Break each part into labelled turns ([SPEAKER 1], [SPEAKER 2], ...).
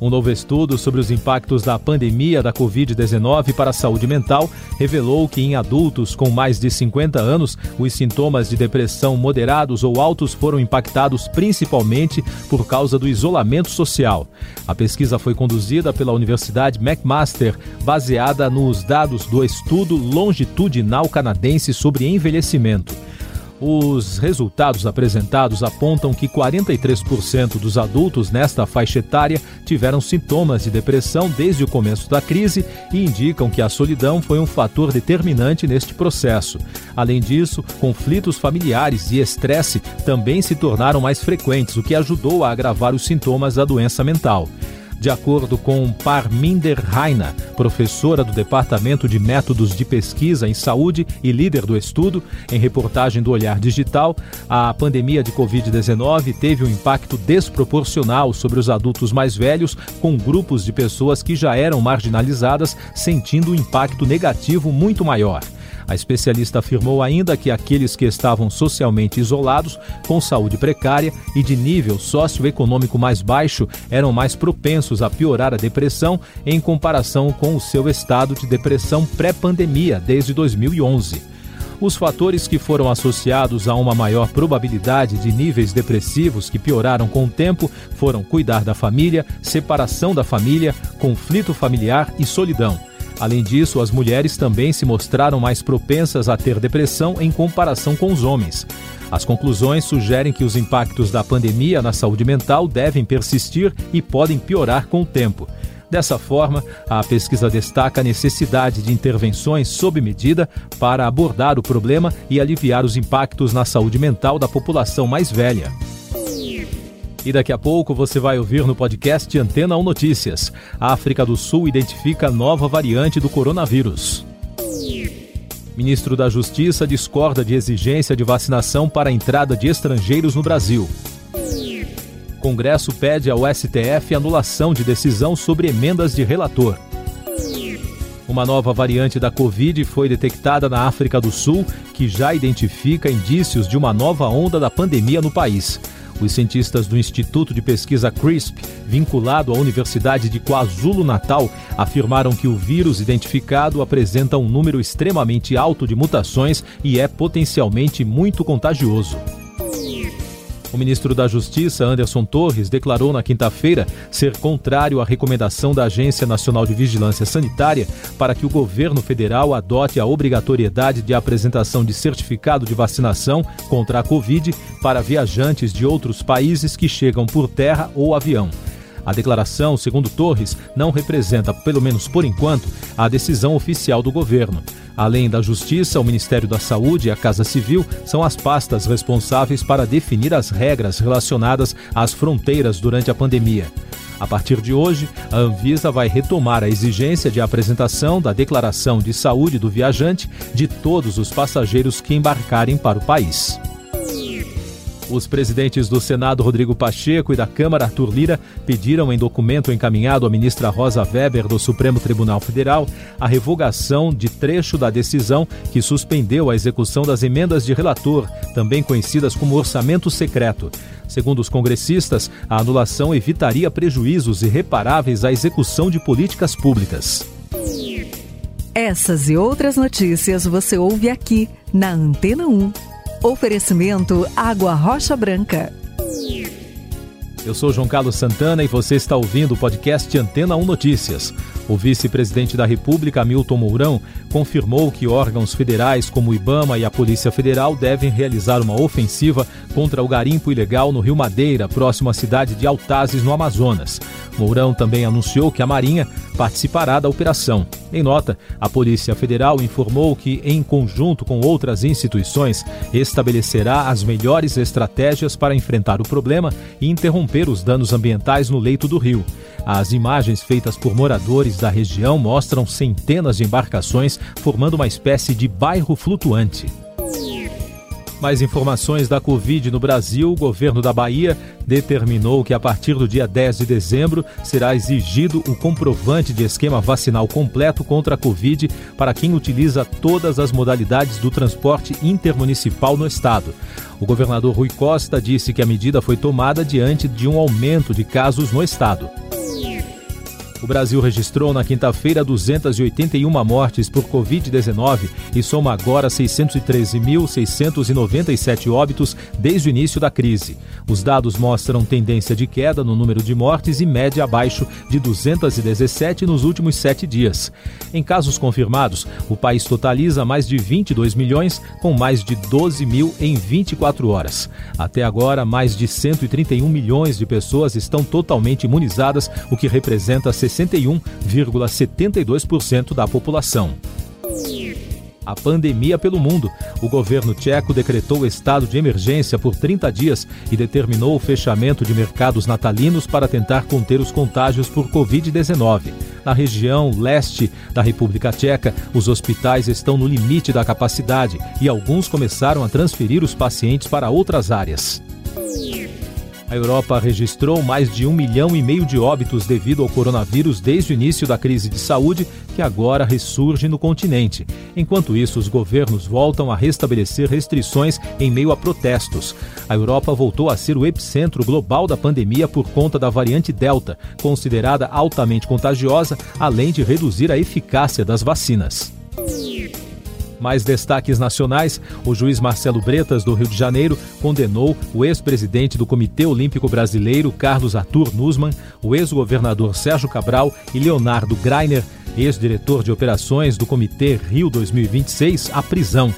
[SPEAKER 1] Um novo estudo sobre os impactos da pandemia da Covid-19 para a saúde mental revelou que em adultos com mais de 50 anos, os sintomas de depressão moderados ou altos foram impactados principalmente por causa do isolamento social. A pesquisa foi conduzida pela Universidade McMaster, baseada nos dados do estudo longitudinal canadense sobre envelhecimento. Os resultados apresentados apontam que 43% dos adultos nesta faixa etária tiveram sintomas de depressão desde o começo da crise e indicam que a solidão foi um fator determinante neste processo. Além disso, conflitos familiares e estresse também se tornaram mais frequentes, o que ajudou a agravar os sintomas da doença mental. De acordo com Parminder Raina, professora do Departamento de Métodos de Pesquisa em Saúde e líder do estudo, em reportagem do Olhar Digital, a pandemia de Covid-19 teve um impacto desproporcional sobre os adultos mais velhos, com grupos de pessoas que já eram marginalizadas sentindo um impacto negativo muito maior. A especialista afirmou ainda que aqueles que estavam socialmente isolados, com saúde precária e de nível socioeconômico mais baixo eram mais propensos a piorar a depressão em comparação com o seu estado de depressão pré-pandemia desde 2011. Os fatores que foram associados a uma maior probabilidade de níveis depressivos que pioraram com o tempo foram cuidar da família, separação da família, conflito familiar e solidão. Além disso, as mulheres também se mostraram mais propensas a ter depressão em comparação com os homens. As conclusões sugerem que os impactos da pandemia na saúde mental devem persistir e podem piorar com o tempo. Dessa forma, a pesquisa destaca a necessidade de intervenções sob medida para abordar o problema e aliviar os impactos na saúde mental da população mais velha. E daqui a pouco você vai ouvir no podcast Antena 1 Notícias. A África do Sul identifica nova variante do coronavírus. Ministro da Justiça discorda de exigência de vacinação para a entrada de estrangeiros no Brasil. Congresso pede ao STF anulação de decisão sobre emendas de relator. Uma nova variante da Covid foi detectada na África do Sul, que já identifica indícios de uma nova onda da pandemia no país. Os cientistas do Instituto de Pesquisa CRISP, vinculado à Universidade de KwaZulu-Natal, afirmaram que o vírus identificado apresenta um número extremamente alto de mutações e é potencialmente muito contagioso. O ministro da Justiça, Anderson Torres, declarou na quinta-feira ser contrário à recomendação da Agência Nacional de Vigilância Sanitária para que o governo federal adote a obrigatoriedade de apresentação de certificado de vacinação contra a Covid para viajantes de outros países que chegam por terra ou avião. A declaração, segundo Torres, não representa, pelo menos por enquanto, a decisão oficial do governo. Além da Justiça, o Ministério da Saúde e a Casa Civil são as pastas responsáveis para definir as regras relacionadas às fronteiras durante a pandemia. A partir de hoje, a Anvisa vai retomar a exigência de apresentação da declaração de saúde do viajante de todos os passageiros que embarcarem para o país. Os presidentes do Senado, Rodrigo Pacheco, e da Câmara, Arthur Lira, pediram em documento encaminhado à ministra Rosa Weber do Supremo Tribunal Federal a revogação de trecho da decisão que suspendeu a execução das emendas de relator, também conhecidas como orçamento secreto. Segundo os congressistas, a anulação evitaria prejuízos irreparáveis à execução de políticas públicas.
[SPEAKER 2] Essas e outras notícias você ouve aqui na Antena 1. Oferecimento Água Rocha Branca.
[SPEAKER 1] Eu sou João Carlos Santana e você está ouvindo o podcast Antena 1 Notícias. O vice-presidente da República, Milton Mourão, confirmou que órgãos federais como o IBAMA e a Polícia Federal devem realizar uma ofensiva contra o garimpo ilegal no Rio Madeira, próximo à cidade de Altazes, no Amazonas. Mourão também anunciou que a Marinha participará da operação. Em nota, a Polícia Federal informou que, em conjunto com outras instituições, estabelecerá as melhores estratégias para enfrentar o problema e interromper os danos ambientais no leito do rio. As imagens feitas por moradores da região mostram centenas de embarcações formando uma espécie de bairro flutuante. Mais informações da Covid no Brasil. O governo da Bahia determinou que a partir do dia 10 de dezembro será exigido o comprovante de esquema vacinal completo contra a Covid para quem utiliza todas as modalidades do transporte intermunicipal no estado. O governador Rui Costa disse que a medida foi tomada diante de um aumento de casos no estado. O Brasil registrou na quinta-feira 281 mortes por Covid-19 e soma agora 613.697 óbitos desde o início da crise. Os dados mostram tendência de queda no número de mortes e média abaixo de 217 nos últimos sete dias. Em casos confirmados, o país totaliza mais de 22 milhões, com mais de 12 mil em 24 horas. Até agora, mais de 131 milhões de pessoas estão totalmente imunizadas, o que representa 61,72% da população. A pandemia pelo mundo. O governo tcheco decretou estado de emergência por 30 dias e determinou o fechamento de mercados natalinos para tentar conter os contágios por Covid-19. Na região leste da República Tcheca, os hospitais estão no limite da capacidade e alguns começaram a transferir os pacientes para outras áreas. A Europa registrou mais de um milhão e meio de óbitos devido ao coronavírus desde o início da crise de saúde, que agora ressurge no continente. Enquanto isso, os governos voltam a restabelecer restrições em meio a protestos. A Europa voltou a ser o epicentro global da pandemia por conta da variante Delta, considerada altamente contagiosa, além de reduzir a eficácia das vacinas. Mais destaques nacionais: o juiz Marcelo Bretas, do Rio de Janeiro, condenou o ex-presidente do Comitê Olímpico Brasileiro, Carlos Arthur Nussmann, o ex-governador Sérgio Cabral e Leonardo Greiner, ex-diretor de operações do Comitê Rio 2026, à prisão.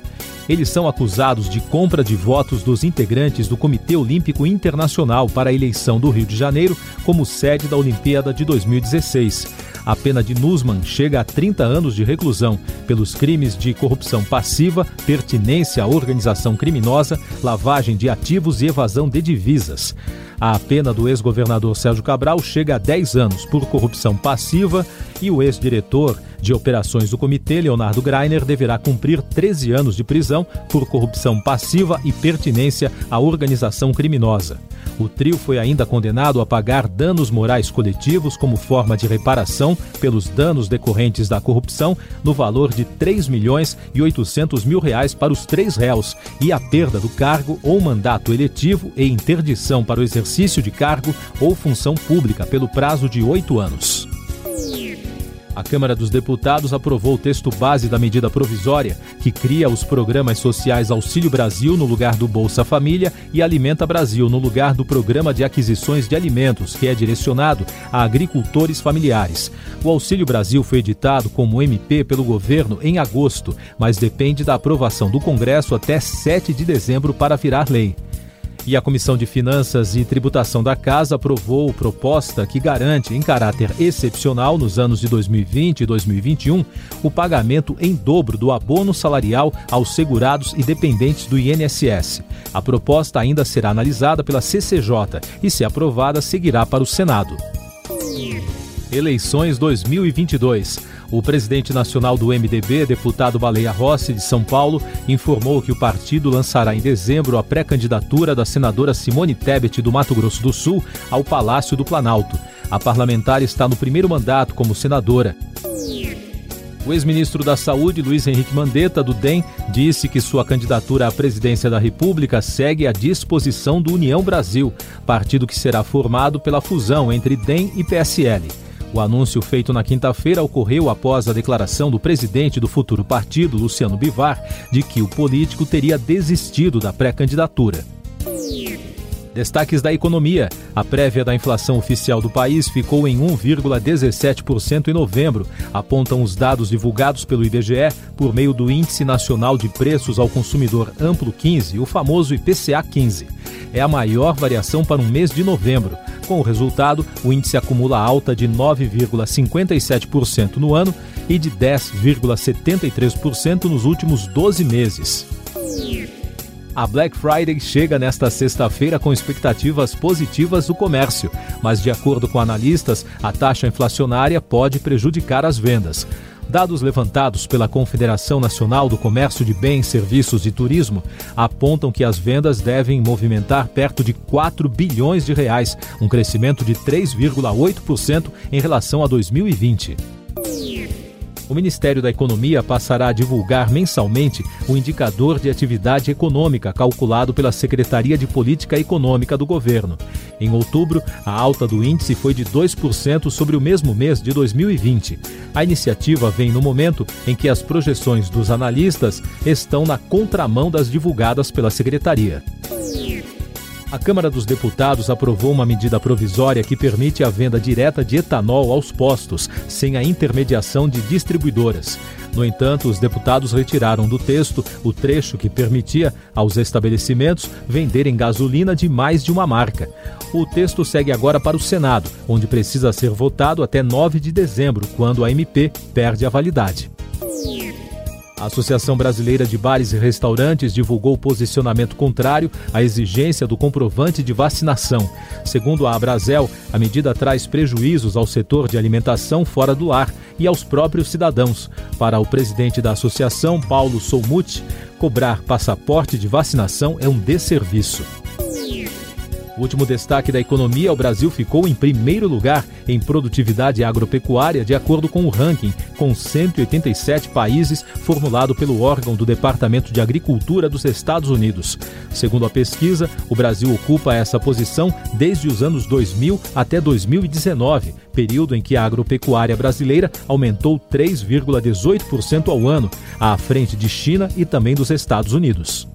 [SPEAKER 1] Eles são acusados de compra de votos dos integrantes do Comitê Olímpico Internacional para a eleição do Rio de Janeiro como sede da Olimpíada de 2016. A pena de Nussmann chega a 30 anos de reclusão pelos crimes de corrupção passiva, pertinência à organização criminosa, lavagem de ativos e evasão de divisas. A pena do ex-governador Sérgio Cabral chega a 10 anos por corrupção passiva e o ex-diretor de operações do comitê, Leonardo Greiner, deverá cumprir 13 anos de prisão por corrupção passiva e pertinência à organização criminosa. O trio foi ainda condenado a pagar danos morais coletivos como forma de reparação pelos danos decorrentes da corrupção no valor de 3 milhões e 800 mil reais para os três réus e a perda do cargo ou mandato eletivo e interdição para o exercício de cargo ou função pública pelo prazo de oito anos. A Câmara dos Deputados aprovou o texto base da medida provisória que cria os programas sociais Auxílio Brasil no lugar do Bolsa Família e Alimenta Brasil no lugar do Programa de Aquisições de Alimentos, que é direcionado a agricultores familiares. O Auxílio Brasil foi editado como MP pelo governo em agosto, mas depende da aprovação do Congresso até 7 de dezembro para virar lei. E a Comissão de Finanças e Tributação da Casa aprovou proposta que garante, em caráter excepcional, nos anos de 2020 e 2021, o pagamento em dobro do abono salarial aos segurados e dependentes do INSS. A proposta ainda será analisada pela CCJ e, se aprovada, seguirá para o Senado. Eleições 2022. O presidente nacional do MDB, deputado Baleia Rossi, de São Paulo, informou que o partido lançará em dezembro a pré-candidatura da senadora Simone Tebet, do Mato Grosso do Sul, ao Palácio do Planalto. A parlamentar está no primeiro mandato como senadora. O ex-ministro da Saúde, Luiz Henrique Mandetta, do DEM, disse que sua candidatura à presidência da República segue à disposição do União Brasil, partido que será formado pela fusão entre DEM e PSL. O anúncio feito na quinta-feira ocorreu após a declaração do presidente do futuro partido, Luciano Bivar, de que o político teria desistido da pré-candidatura. Destaques da economia. A prévia da inflação oficial do país ficou em 1,17% em novembro, apontam os dados divulgados pelo IBGE por meio do Índice Nacional de Preços ao Consumidor Amplo 15, o famoso IPCA 15. É a maior variação para um mês de novembro. Com o resultado, o índice acumula alta de 9,57% no ano e de 10,73% nos últimos 12 meses. A Black Friday chega nesta sexta-feira com expectativas positivas do comércio, mas, de acordo com analistas, a taxa inflacionária pode prejudicar as vendas. Dados levantados pela Confederação Nacional do Comércio de Bens, Serviços e Turismo apontam que as vendas devem movimentar perto de 4 bilhões de reais, um crescimento de 3,8% em relação a 2020 o Ministério da Economia passará a divulgar mensalmente o indicador de atividade econômica calculado pela Secretaria de Política Econômica do governo. Em outubro, a alta do índice foi de 2% sobre o mesmo mês de 2020. A iniciativa vem no momento em que as projeções dos analistas estão na contramão das divulgadas pela Secretaria. A Câmara dos Deputados aprovou uma medida provisória que permite a venda direta de etanol aos postos, sem a intermediação de distribuidoras. No entanto, os deputados retiraram do texto o trecho que permitia aos estabelecimentos venderem gasolina de mais de uma marca. O texto segue agora para o Senado, onde precisa ser votado até 9 de dezembro, quando a MP perde a validade. A Associação Brasileira de Bares e Restaurantes divulgou posicionamento contrário à exigência do comprovante de vacinação. Segundo a Abrazel, a medida traz prejuízos ao setor de alimentação fora do ar e aos próprios cidadãos. Para o presidente da associação, Paulo Soumuti, cobrar passaporte de vacinação é um desserviço. O último destaque da economia, o Brasil ficou em primeiro lugar em produtividade agropecuária, de acordo com o ranking, com 187 países, formulado pelo órgão do Departamento de Agricultura dos Estados Unidos. Segundo a pesquisa, o Brasil ocupa essa posição desde os anos 2000 até 2019, período em que a agropecuária brasileira aumentou 3,18% ao ano, à frente de China e também dos Estados Unidos.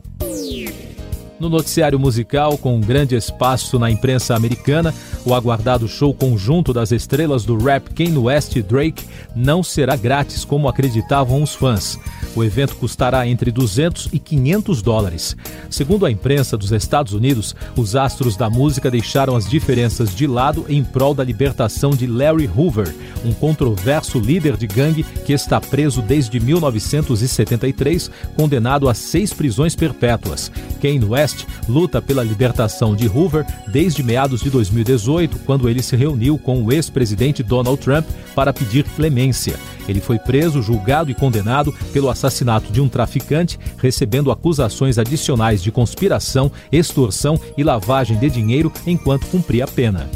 [SPEAKER 1] No noticiário musical, com um grande espaço na imprensa americana, o aguardado show conjunto das estrelas do rap Kanye West e Drake não será grátis como acreditavam os fãs. O evento custará entre 200 e 500 dólares. Segundo a imprensa dos Estados Unidos, os astros da música deixaram as diferenças de lado em prol da libertação de Larry Hoover, um controverso líder de gangue que está preso desde 1973, condenado a seis prisões perpétuas. Kanye West luta pela libertação de Hoover desde meados de 2018, quando ele se reuniu com o ex-presidente Donald Trump para pedir clemência. Ele foi preso, julgado e condenado pelo assassinato de um traficante, recebendo acusações adicionais de conspiração, extorsão e lavagem de dinheiro enquanto cumpria a pena.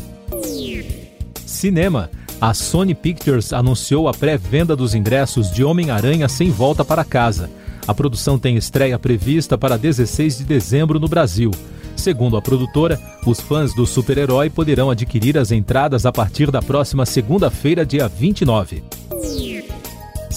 [SPEAKER 1] Cinema. A Sony Pictures anunciou a pré-venda dos ingressos de Homem-Aranha Sem Volta para Casa. A produção tem estreia prevista para 16 de dezembro no Brasil. Segundo a produtora, os fãs do super-herói poderão adquirir as entradas a partir da próxima segunda-feira, dia 29.